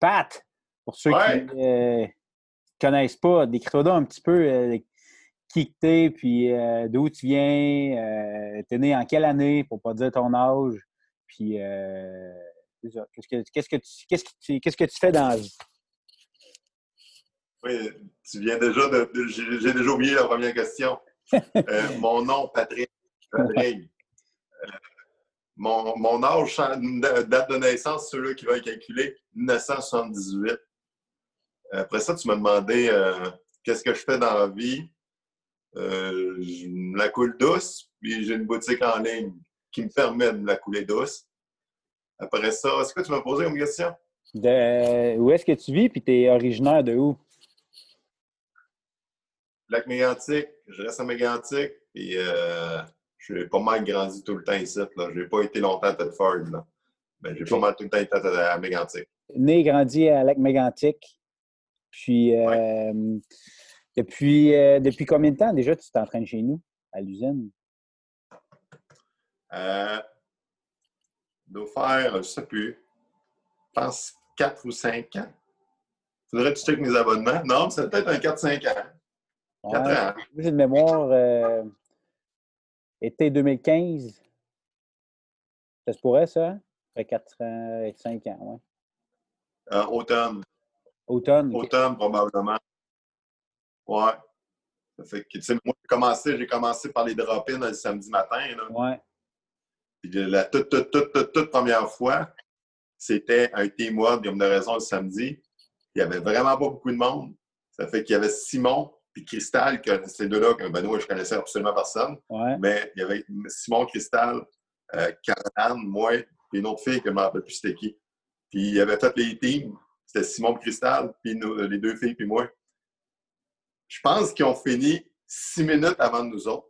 Pat, pour ceux Ouais. qui ne connaissent pas, décris-toi un petit peu euh, qui que t'es, puis euh, d'où tu viens, euh, t'es né en quelle année, pour pas dire ton âge, puis euh, qu'est-ce que, qu'est-ce que tu, qu'est-ce que tu, qu'est-ce que tu fais dans la vie? Oui, tu viens déjà de. de- J'ai j'ai déjà oublié la première question. Euh, mon nom, Patrick. Patrick. Mon, mon âge, date de naissance, ceux-là qui veulent calculer, 1978. Après ça, tu m'as demandé euh, qu'est-ce que je fais dans la vie? Euh, je me la coule douce, puis j'ai une boutique en ligne qui me permet de me la couler douce. Après ça, est-ce que tu m'as posé une question? De, où est-ce que tu vis, puis t'es originaire de où? Lac Mégantic, je reste à Mégantic, puis euh, j'ai pas mal grandi tout le temps ici. Là. J'ai pas été longtemps à Tedford, là. Mais j'ai pas mal tout le temps été à, à Mégantic. Né et grandi à Lac-Mégantic. Puis, euh, depuis, euh, depuis combien de temps déjà tu t'entraînes chez nous, à l'usine? Euh, doit faire, je sais plus, je pense 4 ou 5 ans. Faudrait que tu checkes mes abonnements. Non, c'est peut-être un 4-5 ans. 4 Ouais. ans. J'ai une mémoire euh, été 2015. Ça se pourrait, ça? Ça fait 4 ans et 5 ans, ouais. Euh, automne. Automne. Automne, probablement. Ouais. Ça fait que, tu sais, moi, j'ai commencé, j'ai commencé par les drop-ins le samedi matin. Là. Ouais. Puis de la toute, toute, toute, toute, toute première fois, c'était un teamwork, comme de raison, le samedi. Il n'y avait vraiment pas beaucoup de monde. Ça fait qu'il y avait Simon puis Cristal, que ces deux-là, que Benoît, je connaissais absolument personne. Ouais. Mais il y avait Simon, Cristal, euh, Caroline, moi, puis une autre fille que je ne me rappelle plus c'était qui. Puis il y avait fait les teams. C'était Simon et Cristal, puis nous- les deux filles, puis moi. Je pense qu'ils ont fini six minutes avant nous autres.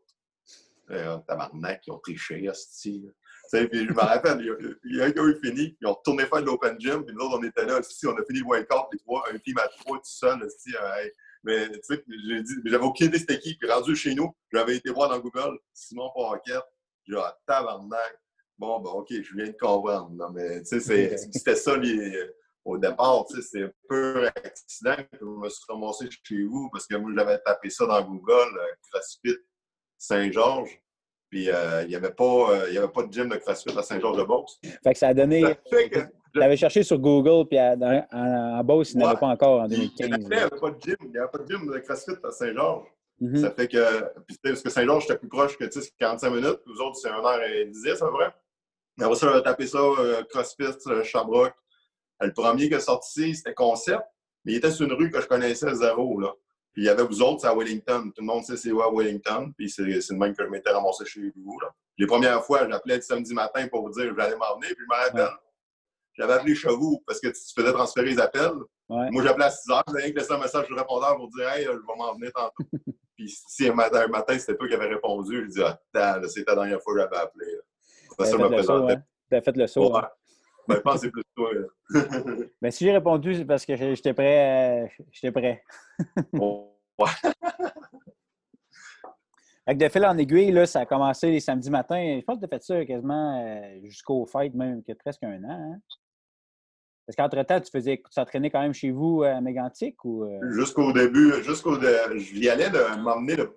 Euh, tabarnak, ils ont triché, hostie. là. Tu sais, Puis je me rappelle, il y a- un qui a eu fini, ils ont retourné faire de l'open gym, puis nous autres, on était là, hostie, on a fini le wake-up, les trois, un team à trois tout seul, euh, hey. Mais tu sais, j'ai dit, j'avais aucune idée c'était qui, puis rendu chez nous, j'avais été voir dans Google, Simon Paquette, j'ai dit, ah, tabarnak. Bon, ben, OK, je viens de comprendre. là, mais, tu sais, c'était ça, les- au départ, tu sais, c'est un peu accident que je me suis ramassé chez vous parce que moi, j'avais tapé ça dans Google, euh, CrossFit Saint-Georges. Puis, euh, il n'y avait, pas, euh, y avait pas de gym de CrossFit à Saint-Georges-de-Beauce. Fait que ça a donné. Ça fait que Tu avais cherché sur Google, puis à- dans- en, en Beauce, il n'y en avait Ouais. pas encore en il n'y 2015. avait pas de gym. Il n'y avait pas de gym de CrossFit à Saint-Georges. Mhm. Ça fait que, puis, parce que Saint-Georges, j'étais plus proche que tu sais, c'est 45 minutes. Nous autres, c'est 1h10, c'est vrai. Après ça, j'avais tapé ça, euh, CrossFit, euh, Sherbrooke. Le premier qui est sorti, c'était Concept, mais il était sur une rue que je connaissais zéro. Là. Puis il y avait vous autres, c'est à Wellington. Tout le monde sait c'est où à Wellington. Puis c'est le même que je m'étais ramassé chez vous. Là. Les premières fois, j'appelais le samedi matin pour vous dire que j'allais m'en venir. Puis je rappelle, j'avais appelé chez vous parce que tu tu faisais transférer les appels. Ouais. Moi, j'appelais à 6 heures, j'avais laissé un message le répondeur pour dire Hey, je vais m'en venir tantôt. Puis si un matin, un matin, c'était toi qui avais répondu, je dis Attends, là, c'est la dernière fois que j'avais appelé. là. Ça, je me présentais. hein? T'as fait le saut. Ouais. hein? Ben, je pense que c'est plus toi. Mais si j'ai répondu, c'est parce que j'étais prêt. euh, J'étais prêt. Bon, que de fil en aiguille, là, ça a commencé les samedis matins. Je pense que tu as fait ça quasiment euh, jusqu'au fêtes, même que presque un an. hein? Parce qu'entre-temps, tu faisais tu t'entraînais quand même chez vous à Mégantic ou. euh? Jusqu'au début, jusqu'au. J'y allais de m'emmener de.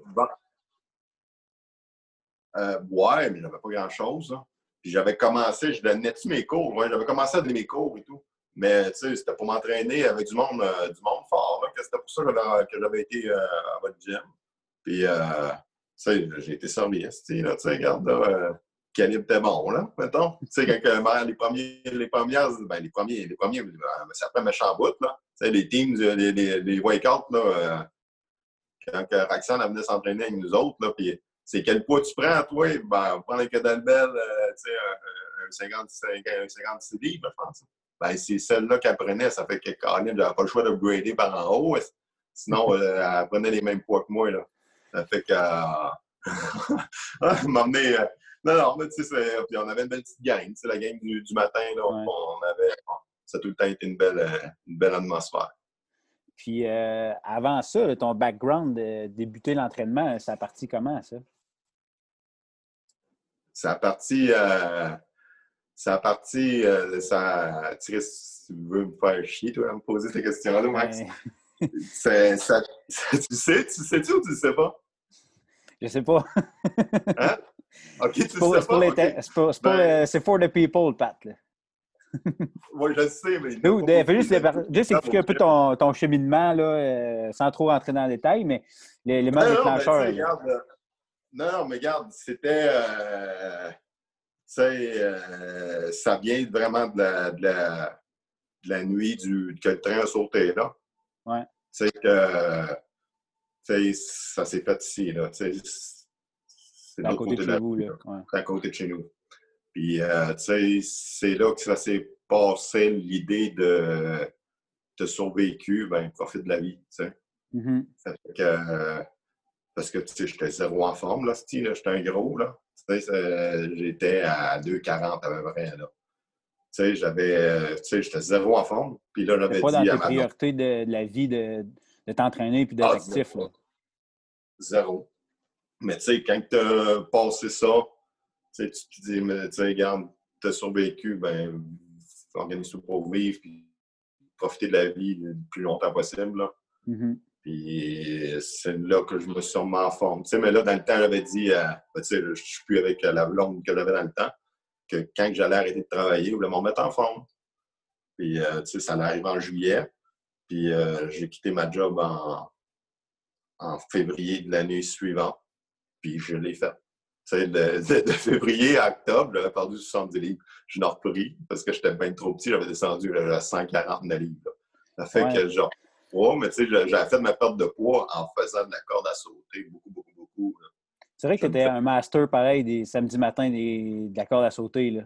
Euh, ouais, mais j'avais pas grand-chose. Puis j'avais commencé, je donnais tous mes cours. J'avais commencé à donner mes cours et tout. Mais tu sais, c'était pour m'entraîner avec du monde, euh, du monde fort. C'était pour ça que j'avais- été euh, à votre gym. Puis, euh, tu sais, j'ai été service. Tu sais, regarde, euh, calibre était bon, là, mettons. Tu sais, quand euh, les premiers, les premières, ben, les premiers, les premiers, euh, c'est après méchant bout, là. Tu sais, les teams, euh, les, les, les wake-outs, là, euh, quand Roxane elle venait s'entraîner avec nous autres, là, puis c'est quel poids tu prends, toi? Ben, on prend les kettlebell, euh, tu sais, un, un 55, un 56 livres, je pense. Ben, c'est celle-là qu'elle prenait, ça fait que Caroline, j'avais pas le choix d'upgrader par en haut. Sinon, euh, elle prenait les mêmes poids que moi, là. Ça fait que... Euh... m'emmener... euh, Non, non, mais tu sais, puis on avait une belle petite gang, c'est la gang du, du matin, là, Ouais. on avait... Ça a tout le temps été une belle, euh, une belle atmosphère. Puis euh, avant ça, là, ton background de débuter l'entraînement, ça a parti comment, ça? Ça a parti. euh, ça a parti. euh, ça, tu sais, tu veux me faire chier, toi, à me poser ces questions-là, Max? Ça, tu sais, tu sais-tu ou tu sais pas? Je sais pas. hein? Ok, tu C'est pour, sais pas. c'est pour- Ben- for the people, Pat. Oui, je le sais, mais. fais juste, les- expliquer un peu ton, ton cheminement, là, euh, sans trop rentrer dans le détail, mais l'élément déclencheur. euh, non, non, mais regarde, c'était. euh, tu sais, euh, ça vient vraiment de la, de la, de la nuit du, que le train a sauté là. Ouais. Tu sais que. tu sais, ça s'est fait ici, là. Tu sais, c'est à côté de chez vous. à côté de chez nous. Puis, euh, tu sais, c'est là que ça s'est passé l'idée de te survécu, ben, profite de la vie, tu sais. Mhm. Ça fait que, euh, parce que, tu sais, j'étais zéro en forme, là, j'étais un gros, là. Tu sais, c'est- j'étais à 2,40 à peu près, là. Tu sais, j'avais, euh, tu sais, j'étais zéro en forme. Puis là, C'est j'avais pas dans dit à tes priorités de, de la vie de, de t'entraîner et d'être Ah, actif. Là. zéro. Mais tu sais, quand tu as passé ça, tu te dis, mais tu sais, regarde, tu as survécu, ben, organise-toi pour vivre, puis profiter de la vie le plus longtemps possible. Là. Mhm. Puis c'est là que je me suis remis en forme. Tu sais, mais là, dans le temps, j'avais dit, euh, tu sais, je suis plus avec la blonde que j'avais dans le temps, que quand j'allais arrêter de travailler, je voulais me remettre en forme. Puis, euh, tu sais, ça arriver en juillet. Puis, euh, j'ai quitté ma job en, en février de l'année suivante. Puis, je l'ai fait. De, de- de février à octobre, j'avais perdu 70 livres. Je l'ai repris parce que j'étais bien trop petit. J'avais descendu à 149 livres. là. Ça fait Ouais. que, genre, ouais, mais tu sais, j'ai- j'avais fait ma perte de poids en faisant de la corde à sauter beaucoup, beaucoup, beaucoup. C'est vrai que tu étais un master pareil des samedis matins des, de la corde à sauter. Là.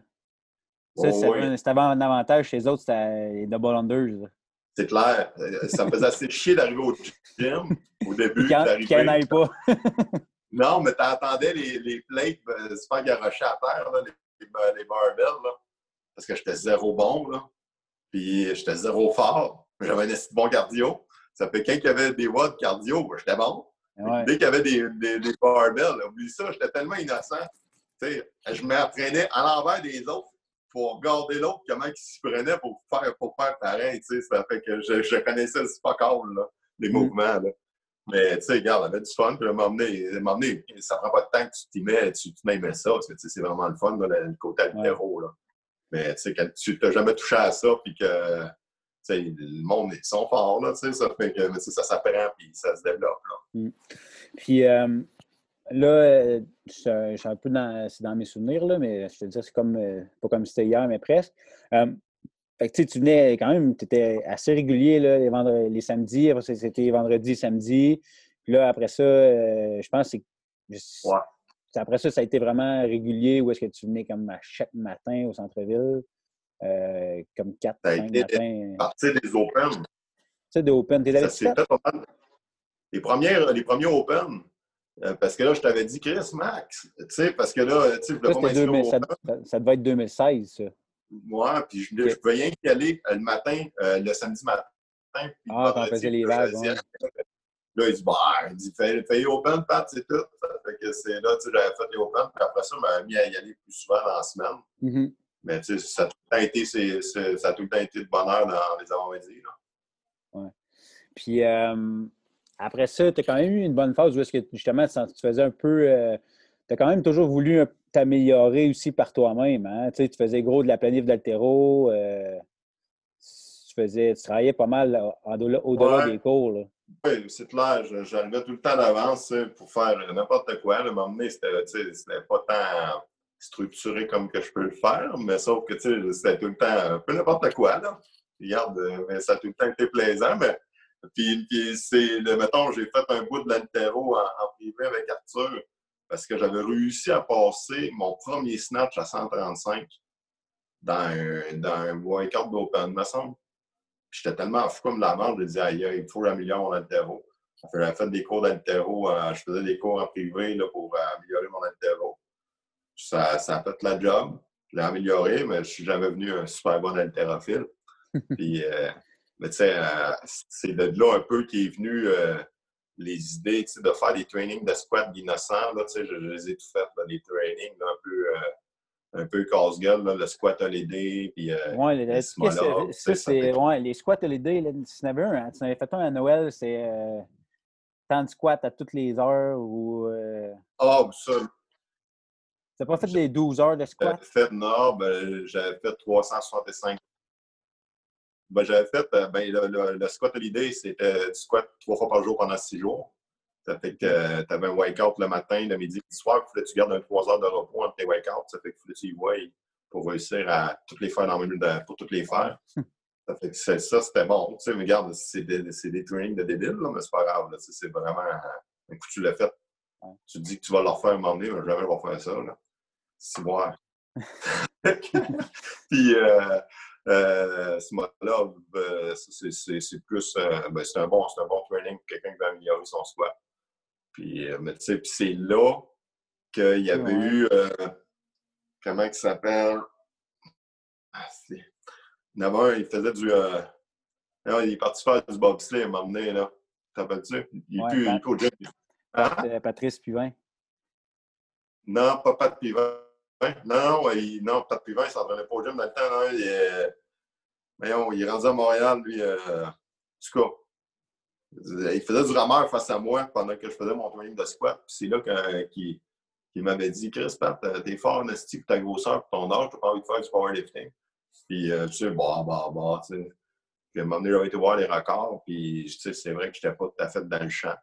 Ça, un- c'était un avantage chez les autres, c'était les double unders. C'est clair. Euh, Ça me faisait assez chier d'arriver au gym au début. Qu'il n'y en pas. Non, mais t'entendais les, les plates euh, se faire garocher à terre, là, les, barbells, là, parce que j'étais zéro bon, là. Puis j'étais zéro fort. J'avais un de bon cardio. Ça fait quand il y avait des watts de cardio, j'étais bon. Ouais. Dès qu'il y avait des, des, des barbells, là, oublie ça, j'étais tellement innocent. Je m'entraînais à l'envers des autres pour regarder l'autre, comment il s'y prenait pour faire, pour faire pareil. Ça fait que je, je connaissais le all, là, les Mm. mouvements. Là. Mais tu sais, regarde, on avait du fun. Puis là, m'emmener, ça prend pas de temps que tu t'y mets, tu, tu m'aimais ça, parce que tu sais, c'est vraiment le fun, là, le, côté altéro. Là. Mais tu sais, quand tu t'as jamais touché à ça, puis que le monde, ils sont forts, là, tu sais, ça fait que ça s'apprend, puis ça se développe. Là. Puis euh, là, je je suis un peu dans, c'est dans mes souvenirs, là, mais je te dis, c'est comme, euh, pas comme c'était hier, mais presque. Euh, fait que, tu venais quand même, tu étais assez régulier là, les, vendredis, les samedis. Après, ça, c'était vendredi, samedi. Puis là, après ça, euh, je pense que c'est. Ouais. Après ça, ça a été vraiment régulier où est-ce que tu venais comme à chaque matin au centre-ville, euh, comme 4, Ça a 5 été- matins. Partir des Open, Tu sais, de Open. T'es ça allé s'est fait pas mal. Les, premières, les premiers Open, euh, parce que là, je t'avais dit, Chris, Max, tu sais, parce que là, tu sais, Ça, pas c'était m'inscrire 2000 au ça, Open. ça- ça devait être 2016, ça. Moi, puis je, Ok. je pouvais rien y aller euh, le matin, euh, le samedi matin. Puis Ah, quand faisait les vagues, ouais. Là, il dit, bah, il dit, fais, fais les Open, Pat, c'est tout. Ça fait que c'est là, tu sais, j'avais fait les Open, puis après ça, m'avais mis à y aller plus souvent dans la semaine. Mhm. Mais tu sais, ça a tout le temps été, c'est- ça a tout le temps été de bonheur dans les avant-midi. là. Puis euh, après ça, tu as quand même eu une bonne phase où est-ce que justement tu tu faisais un peu. Tu as quand même toujours voulu un- t'améliorer aussi par toi-même. Hein? Tu sais, tu faisais gros de la planif d'altéro. euh, tu, faisais, tu travaillais pas mal en- au-delà Ouais. des cours. Là. Oui, c'est clair. J'arrivais tout le temps d'avance pour faire n'importe quoi. Le moment donné, c'était pas tant structuré comme que je peux le faire, mais sauf que c'était tout le temps un peu n'importe quoi. Là. Regarde, euh, mais ça a tout le temps été plaisant. Mais, puis, puis c'est, le, mettons, j'ai fait un bout de l'altéro en, en privé avec Arthur parce que j'avais réussi à passer mon premier snatch à 135 dans un, dans un workout d'open, me semble. J'étais tellement fou comme la mort, je disais, aïe, il faut améliorer mon altéro. J'avais fait des cours d'altéro, euh, je faisais des cours en privé là, pour euh, améliorer mon altéro. Ça, ça a fait la job. Je l'ai amélioré, mais je suis jamais venu un super bon haltérophile. Puis, euh, mais tu sais, euh, c'est de là un peu qui est venu euh, les idées de faire des trainings de squat d'innocents. Là, je, je les ai tout fait, là, des trainings là, un peu, euh, un peu casse-gueule, le squat l'aider. Puis, euh, ouais, les. Ouais, les squats à l'aider, tu en avais un. Hein, tu en avais fait un à Noël, c'est euh, tant de squats à toutes les heures ou. Euh... Ah, ça. Tu n'as pas fait des 12 heures de squat? Fait, non, ben, j'avais fait 365. Ben, j'avais fait, euh, ben, le, le, squat à l'idée, c'était du squat trois fois par jour pendant six jours. Ça fait que euh, tu avais un wake-out le matin, le midi, le soir, il fallait que tu gardes un 3 heures de repos entre tes wake-outs. Ça fait que tu y vois pour réussir à toutes les faire dans le de, pour toutes les faire. Ça fait que ça, c'était bon. Tu sais, regarde, c'est des, des, trainings de débiles, là, mais c'est pas grave. C'est vraiment un coup, tu l'as fait. Tu te dis que tu vas leur faire un moment donné, mais jamais je vais faire ça. C'est moi. Puis, euh, euh, ce mode-là, euh, c'est plus. Euh, ben, c'est un, bon, un bon training pour quelqu'un qui veut améliorer son. Puis, euh, mais tu sais, c'est là qu'il y avait eu, euh, comment il s'appelle? Ah, il y en avait un, il faisait du. Il est parti faire du bobsleigh à un moment donné, là. T'appelles-tu? Il est plus, au gym. Hein? Patrice Pivin. Non, pas Pat Pivin. Non, non, il, non Pat Pivin, il s'entraînait pas au gym dans le temps. Non, il, est, il est rendu à Montréal, lui. Euh, en tout cas, il faisait du rameur face à moi pendant que je faisais mon training de squat. c'est là qu'il m'avait dit Chris, Pat, t'es fort en esti pour ta grosseur, pour ton âge, t'as pas envie de faire du powerlifting. Puis, euh, tu sais, bah, bah, bah, tu sais. Puis, à un moment donné, j'avais été voir les records, puis, tu sais, c'est vrai que j'étais pas tout à fait dans le champ.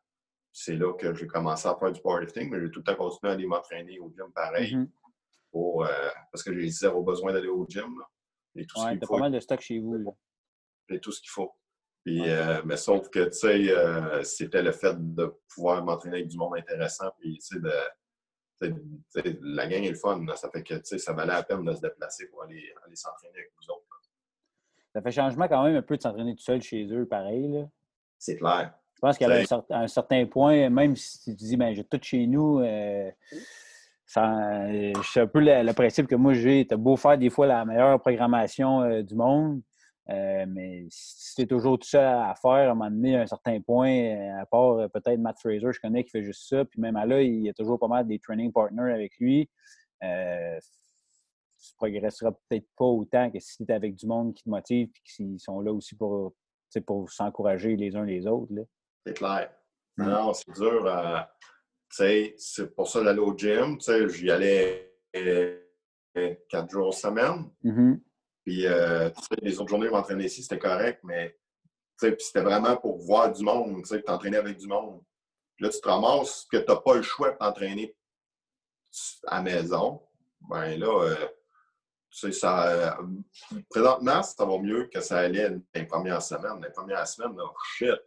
C'est là que j'ai commencé à faire du powerlifting, mais j'ai tout le temps continué à aller m'entraîner au gym pareil. Mm-hmm. Pour, euh, parce que j'ai zéro besoin d'aller au gym. Là. Et tout ouais, t'as pas mal de stock chez vous. Là. J'ai tout ce qu'il faut. Puis, euh, mais sauf que, tu sais, euh, c'était le fait de pouvoir m'entraîner avec du monde intéressant. Puis, tu sais, de, la gang est le fun. Ça fait que, tu sais, ça valait la peine de se déplacer pour aller, aller s'entraîner avec vous autres. Ça fait changement quand même un peu de s'entraîner tout seul chez eux, pareil. C'est clair. Je pense qu'à un, un, certain point, même si tu dis, ben j'ai tout chez nous, euh, c'est un peu le, principe que moi j'ai. Tu beau faire des fois la meilleure programmation du monde. Euh, mais si tu es toujours tout seul à faire, à un moment donné, à un certain point, euh, à part euh, peut-être Matt Fraser, je connais qui fait juste ça, puis même à là, il y a toujours pas mal des training partners avec lui. Euh, tu progresseras peut-être pas autant que si tu es avec du monde qui te motive et qui sont là aussi pour, pour s'encourager les uns les autres. C'est clair. Non, c'est dur. C'est pour ça d'aller au gym. J'y allais quatre jours semaine. Mm-hmm. Puis, euh, les autres journées, je m'entraînais ici, c'était correct, mais c'était vraiment pour voir du monde, t'entraîner avec du monde. Puis là, tu te ramasses que tu n'as pas le choix de t'entraîner à maison. Ben là, euh, tu sais, ça. Euh, présentement, ça va mieux que ça allait les premières semaines. Les premières semaines, là, shit.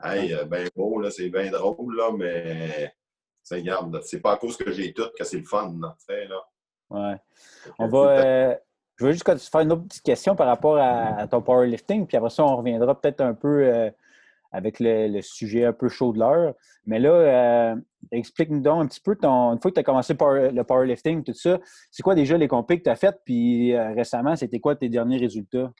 Hey, ben beau, là, c'est bien drôle, là, mais. Regarde, c'est pas à cause que j'ai tout que c'est le fun, là. là. Ouais. On va. Je veux juste faire une autre petite question par rapport à, ton powerlifting, puis après ça, on reviendra peut-être un peu euh, avec le, sujet un peu chaud de l'heure. Mais là, euh, explique-nous donc un petit peu, ton, une fois que tu as commencé le powerlifting, tout ça, c'est quoi déjà les compés que tu as faites, puis euh, récemment, c'était quoi tes derniers résultats?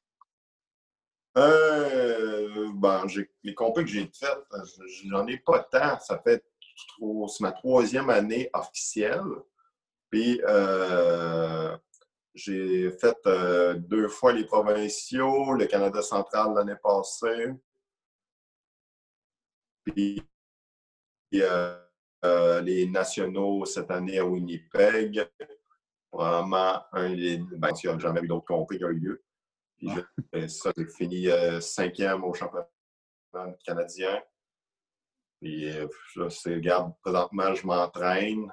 ben, les compés que j'ai faites, j'en ai pas tant. Ça fait c'est ma troisième année officielle. Puis, j'ai fait euh, deux fois les provinciaux, le Canada central l'année passée. Puis euh, euh, les nationaux cette année à Winnipeg. Vraiment, un des. Ben, a jamais eu d'autres compris qui ont eu lieu. Puis ah. ça, j'ai fini cinquième au championnat canadien. Puis là, c'est, regarde, présentement, je m'entraîne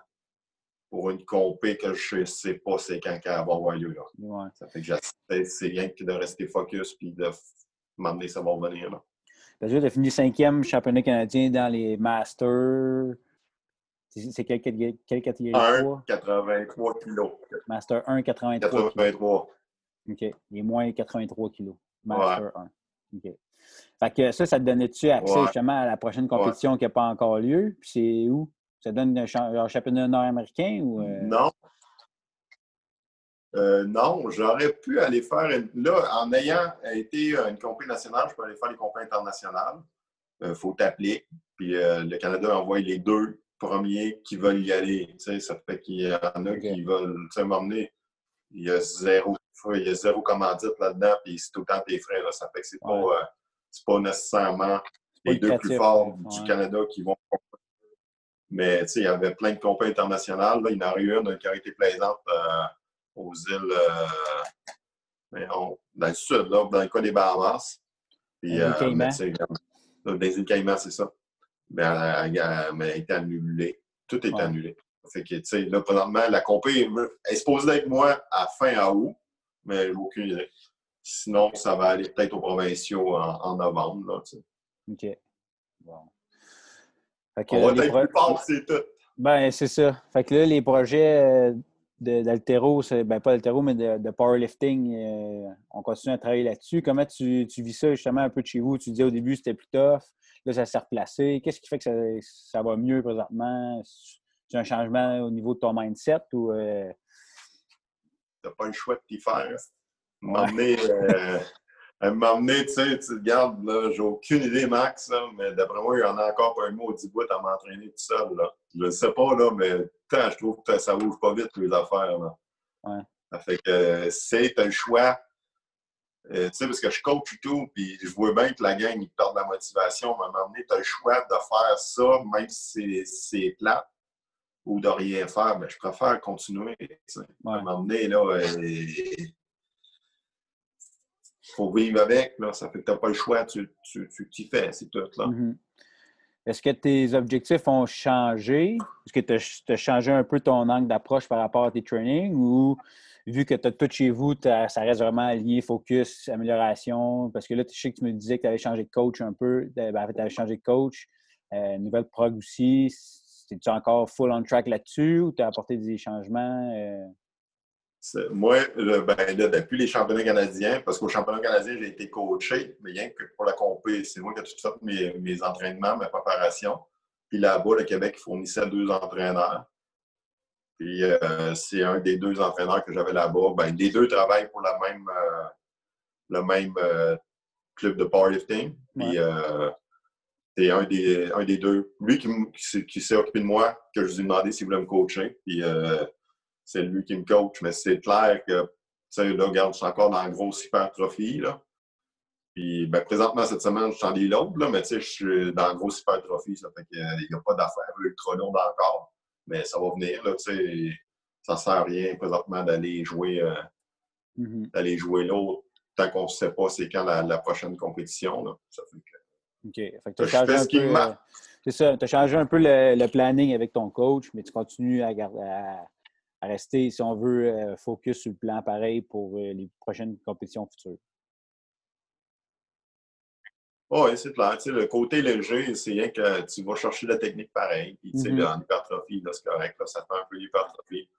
pour une compé que je ne sais pas c'est quand qu'elle va avoir lieu. Là. Ça fait que c'est rien que de rester focus puis de m'amener ça va revenir. Là. Tu as fini cinquième championnat canadien dans les Masters. C'est quelle, quelle, quelle, catégorie? 1, 83 kilos. Master 1, 83 83. OK. Les moins 83 kilos. Master 1. OK. Fait que ça, ça te donnait-tu accès justement à la prochaine compétition qui n'a pas encore lieu? Puis c'est où? Ça donne un, championnat nord-américain ou. Euh? Non. Euh, non, j'aurais pu aller faire. Là, en ayant été une compagnie nationale, je peux aller faire les compagnies internationales. Il euh, faut t'appeler. Puis le Canada envoie les deux premiers qui veulent y aller. ça fait qu'il y en a qui veulent m'emmener. il y a zéro, il y a zéro commandite là-dedans, puis c'est tout le temps tes frais. Là. Ça fait que c'est pas, euh, pas nécessairement les deux plus forts du Canada qui vont mais il y avait plein de compagnies internationales. Là. Il y en a eu une qui a été plaisante euh, aux îles dans le sud, là, dans le cas des Bahamas. Puis, euh, dans les îles Caïmans, c'est ça. Mais elle, a été annulée. Tout est annulé. Fait que, tu sais, là, présentement, la compé est supposée être moi à fin à août, mais aucune idée. Sinon, ça va aller peut-être aux provinciaux en, novembre, là, tu sais. OK. Bon. Fait que, On va être plus fort, c'est tout. Ben, c'est ça. Fait que là, les projets euh, d'altéro, ben pas d'altéro, mais de, powerlifting, euh, on continue à travailler là-dessus. Comment tu, tu, vis ça justement un peu de chez vous? Tu disais au début c'était plus tough, là ça s'est replacé. Qu'est-ce qui fait que ça, ça va mieux présentement? C'est un changement au niveau de ton mindset ou. Euh... T'as pas le choix de t'y faire. M'emmener, euh, m'emmener, tu sais, tu regardes, là, j'ai aucune idée, Max, mais d'après moi, il y en a encore pas un mot au 10 bout à m'entraîner tout seul. Là. Je ne sais pas, là, mais je trouve que ça bouge pas vite, les affaires. Là. Ouais. Ça fait que c'est un choix. Euh, tu sais, parce que je coach et tout, puis je vois bien que la gang, ils perdent la motivation. À un moment donné, tu as le choix de faire ça, même si c'est plate ou de rien faire, mais je préfère continuer. À un moment donné, là, il faut vivre avec. Là. Ça fait que tu n'as pas le choix, tu tu, tu fais, c'est tout. Là. Mm-hmm. Est-ce que tes objectifs ont changé? Est-ce que tu as, changé un peu ton angle d'approche par rapport à tes trainings ou vu que tu as tout chez vous, ça reste vraiment aligné, focus, amélioration? Parce que là, je sais que tu me disais que tu avais changé de coach un peu. Ben, tu avais changé de coach. Euh, nouvelle prog aussi. Es-tu encore full on track là-dessus ou tu as apporté des changements? Euh? Moi, ben, depuis les championnats canadiens, parce qu'au championnat canadien, j'ai été coaché, mais rien que pour la compé, c'est moi qui ai tout fait mes, entraînements, mes préparations. Puis là-bas, le Québec fournissait deux entraîneurs. Puis euh, c'est un des deux entraîneurs que j'avais là-bas. Ben, les deux travaillent pour la même, euh, le même club de powerlifting. Puis c'est un des, un des deux. Lui qui, qui, s'est occupé de moi, que je lui ai demandé s'il voulait me coacher. Puis euh, c'est lui qui me coach. Mais c'est clair que, tu sais, là, regarde, je suis encore dans la grosse hypertrophie, là. Puis, ben, présentement, cette semaine, je suis en l'autre, là, mais tu sais, je suis dans la grosse hypertrophie. Ça fait qu'il n'y a pas d'affaires ultra lourdes encore. Mais ça va venir, là, tu sais. Ça sert à rien présentement d'aller jouer, euh, mm-hmm. d'aller jouer l'autre tant qu'on ne sait pas c'est quand la, prochaine compétition, là. Ça fait que OK. Fait que tu as changé un peu. Euh, c'est ça. Tu as changé un peu le, planning avec ton coach, mais tu continues à, à, rester, si on veut, euh, focus sur le plan pareil pour euh, les prochaines compétitions futures. Oui, c'est clair. le côté léger, c'est rien que tu vas chercher la technique pareil. Puis, tu sais, en hypertrophie, c'est correct. ça fait un peu d'hypertrophie.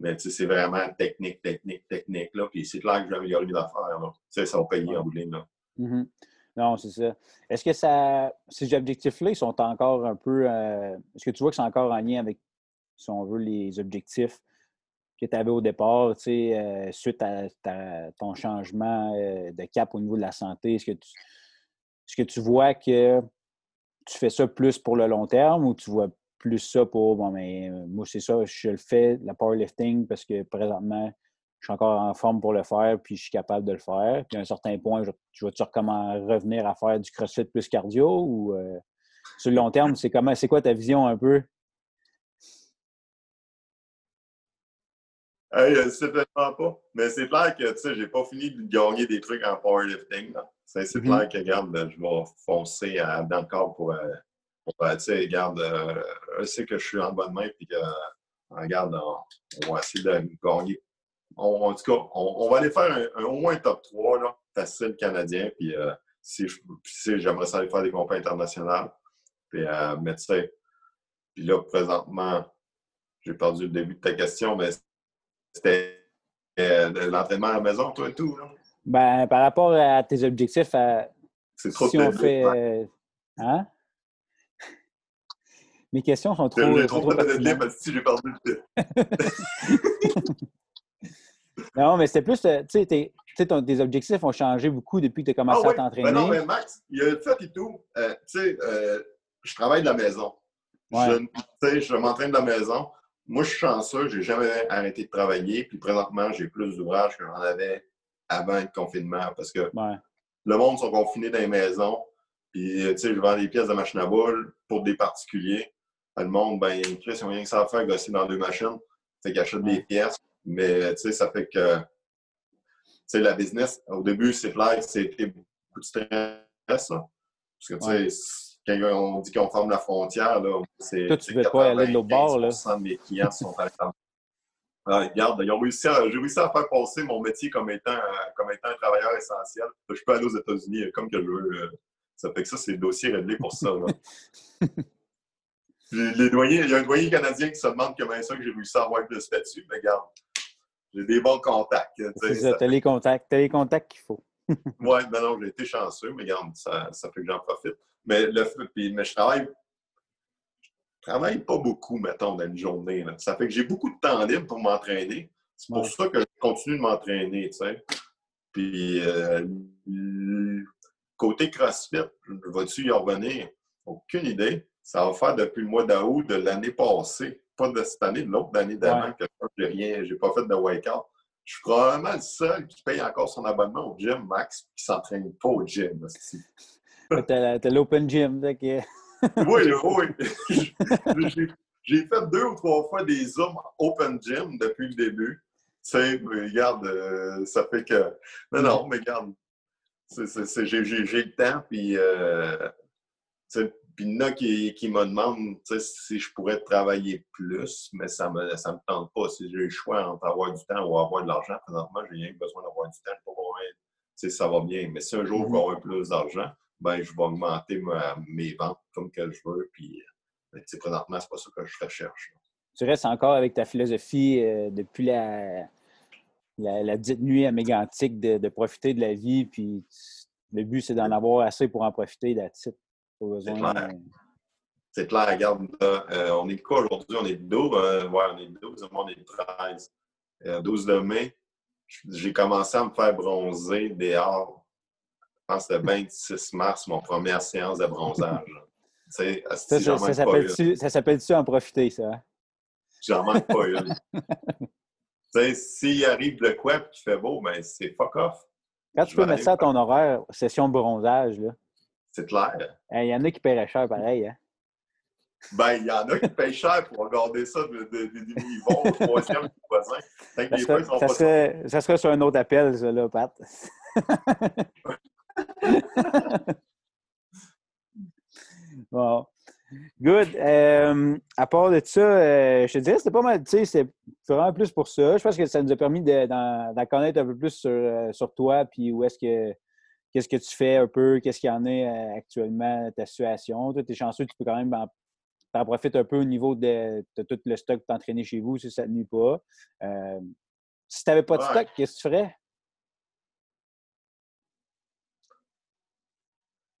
Mais c'est vraiment technique, technique, technique. Là. Puis c'est clair que je vais améliorer mes affaires. Ça va payer en bout de Là. Mm-hmm. Non, c'est ça. Est-ce que ça, ces objectifs-là, ils sont encore un peu. Euh, est-ce que tu vois que c'est encore en lien avec, si on veut, les objectifs que tu avais au départ, tu sais, euh, suite à, ton changement euh, de cap au niveau de la santé? Est-ce que, tu, est-ce que tu vois que tu fais ça plus pour le long terme ou tu vois plus ça pour, bon, mais moi, c'est ça, je le fais, la powerlifting, parce que présentement, je suis encore en forme pour le faire, puis je suis capable de le faire. Puis à un certain point, je, je comment revenir à faire du crossfit plus cardio ou euh, sur le long terme, c'est comment c'est quoi ta vision un peu? Hey, je sais pas. Mais c'est clair que tu sais, j'ai pas fini de gagner des trucs en powerlifting. C'est mm-hmm. clair que regarde, je vais foncer dans le corps pour, euh, pour tu sais, regarde, euh, je sais que je suis en bonne main puis que regarde, on va essayer de gagner en tout cas, on, va aller faire un, au moins un top 3, là, facile canadien. Puis euh, si, j'aimerais ça aller faire des compagnies internationales. Puis, euh, mais tu sais, puis là, présentement, j'ai perdu le début de ta question, mais c'était euh, l'entraînement à la maison, toi et tout. Là. Ben, par rapport à tes objectifs, c'est trop si on fait. Hein? Mes questions sont trop. J'ai trop, trop de parce que j'ai perdu le Non, mais c'était plus, euh, tu sais, tes objectifs ont changé beaucoup depuis que tu as commencé ah à t'entraîner. Ben non, mais Max, il y a fait et tout. Euh, tu sais, euh, je travaille de la maison. Je, je m'entraîne de la maison. moi, je suis chanceux, j'ai jamais arrêté de travailler. Puis présentement, j'ai plus d'ouvrages que j'en avais avant le confinement parce que le monde sont confinés dans les maisons. Puis, tu sais, je vends des pièces de machine à boules pour des particuliers. Le monde, ben, Chris, ils ont rien que ça à faire, gosser dans deux machines. Fait qu'ils achètent des pièces. Mais, tu sais, ça fait que, tu sais, la business, au début, c'est clair que c'était beaucoup de stress, ça. Parce que, tu sais, quand on dit qu'on ferme la frontière, là, c'est. Toi, tu ne veux pas aller de l'autre bord, là. de mes clients sont à ah, regarde, ils ont réussi à, j'ai réussi à faire passer mon métier comme étant, comme étant un travailleur essentiel. Je peux aller aux États-Unis comme que je veux. Euh, ça fait que ça, c'est le dossier réglé pour ça. les doyers, il y a un doyen canadien qui se demande comment ça que j'ai réussi à avoir de statut. Mais regarde, j'ai des bons contacts. C'est ça, tu as les contacts, as les contacts qu'il faut. oui, ben non, j'ai été chanceux, mais regarde, ça, ça fait que j'en profite. Mais, le, puis, mais je travaille je travaille pas beaucoup, mettons, dans une journée. Ça fait que j'ai beaucoup de temps libre pour m'entraîner. C'est pour ça que je continue de m'entraîner, tu sais. Puis, euh, côté CrossFit, vas-tu y revenir? Aucune idée. Ça va faire depuis le mois d'août de l'année passée. Pas de cette année, de l'autre année d'avant que j'ai rien, j'ai pas fait de wake-up. Je suis probablement le seul qui paye encore son abonnement au gym, Max, qui s'entraîne pas au gym. T'as l'open gym, oui, oui. J'ai fait deux ou trois fois des Zooms open gym depuis le début. Tu sais, regarde, euh, ça fait que. Non, non, mais regarde, j'ai le temps, puis. Euh, puis il y en a qui, qui me demandent si je pourrais travailler plus, mais ça ne me, ça me tente pas. Si j'ai le choix entre avoir du temps ou avoir de l'argent, présentement, j'ai rien besoin d'avoir du temps. Pas ça va bien. Mais si un jour, je vais mm-hmm. avoir plus d'argent, ben, je vais augmenter mes ventes comme que je veux. Puis, ben, présentement, c'est pas ça que je recherche. Tu restes encore avec ta philosophie euh, depuis la, la, dite nuit à mégantique de, de, profiter de la vie. Puis, le but, c'est d'en avoir assez pour en profiter. La titre. C'est clair. C'est clair, regarde, euh, on est quoi aujourd'hui? On est 12, ouais, on est 12, on est 13. 12 de mai, j'ai commencé à me faire bronzer dehors je pense que le 26 mars, mon première séance de bronzage. ça, ça s'appelle-tu en profiter, ça? J'en manque pas une. S'il arrive le quoi et qu'il fait beau, ben c'est fuck off. Quand tu peux mettre ça à ton horaire, session bronzage, là. C'est clair. Il y en a qui paieraient cher pareil, hein? Ben, il y en a qui payent cher pour regarder ça de, de, de, au troisième voisin. Ça serait, ça, serait, ça serait sur un autre appel, ça, là, Pat. bon. Good. Euh, à part de ça, euh, je te dirais, c'était pas mal, tu sais, c'est vraiment plus pour ça. Je pense que ça nous a permis d'en connaître un peu plus sur, euh, sur toi, puis où est-ce que, qu'est-ce que tu fais un peu, qu'est-ce qu'il y en a actuellement, ta situation. Toi, tu es chanceux, tu peux quand même en, profiter un peu au niveau de, tout le stock que tu entraîné chez vous, si ça ne nuit pas. si tu n'avais pas de stock, qu'est-ce que tu ferais?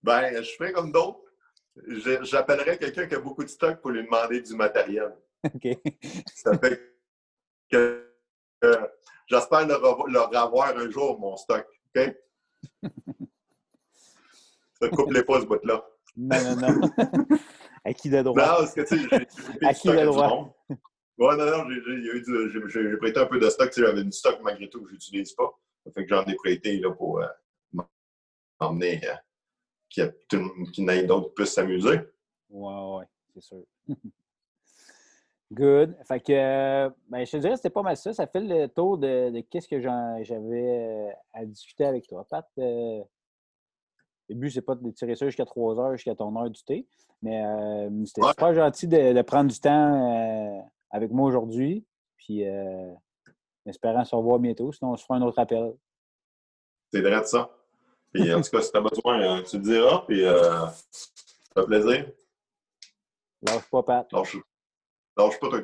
Ben, je fais comme d'autres. J'appellerais quelqu'un qui a beaucoup de stock pour lui demander du matériel. OK. Ça fait que j'espère leur, avoir un jour mon stock. OK? Ça coupe les pas ce bout-là. Non, non, non. à qui de droit? Non, parce que tu sais, j'ai À qui de droit? Ouais, non, non, j'ai prêté un peu de stock. J'avais du stock malgré tout que je n'utilise pas. Ça fait que j'en ai prêté là, pour euh, m'emmener. Euh, qu'il y ait d'autres qui puissent s'amuser. Oui, oui, c'est sûr. Good. Fait que, ben, je te dirais que c'était pas mal ça. Ça fait le tour de, qu'est-ce que j'avais euh, à discuter avec toi. Pat, euh, le but, c'est pas de tirer ça jusqu'à 3 heures, jusqu'à ton heure du thé. Mais euh, c'était super gentil de, prendre du temps avec moi aujourd'hui. Puis, espérant se revoir bientôt. Sinon, on se fera un autre appel. C'est vrai de ça. Puis en tout cas, si tu as besoin, euh, tu te diras. Puis euh, ça fait plaisir. Lâche pas, Pat. Lâche, lâche pas, toi,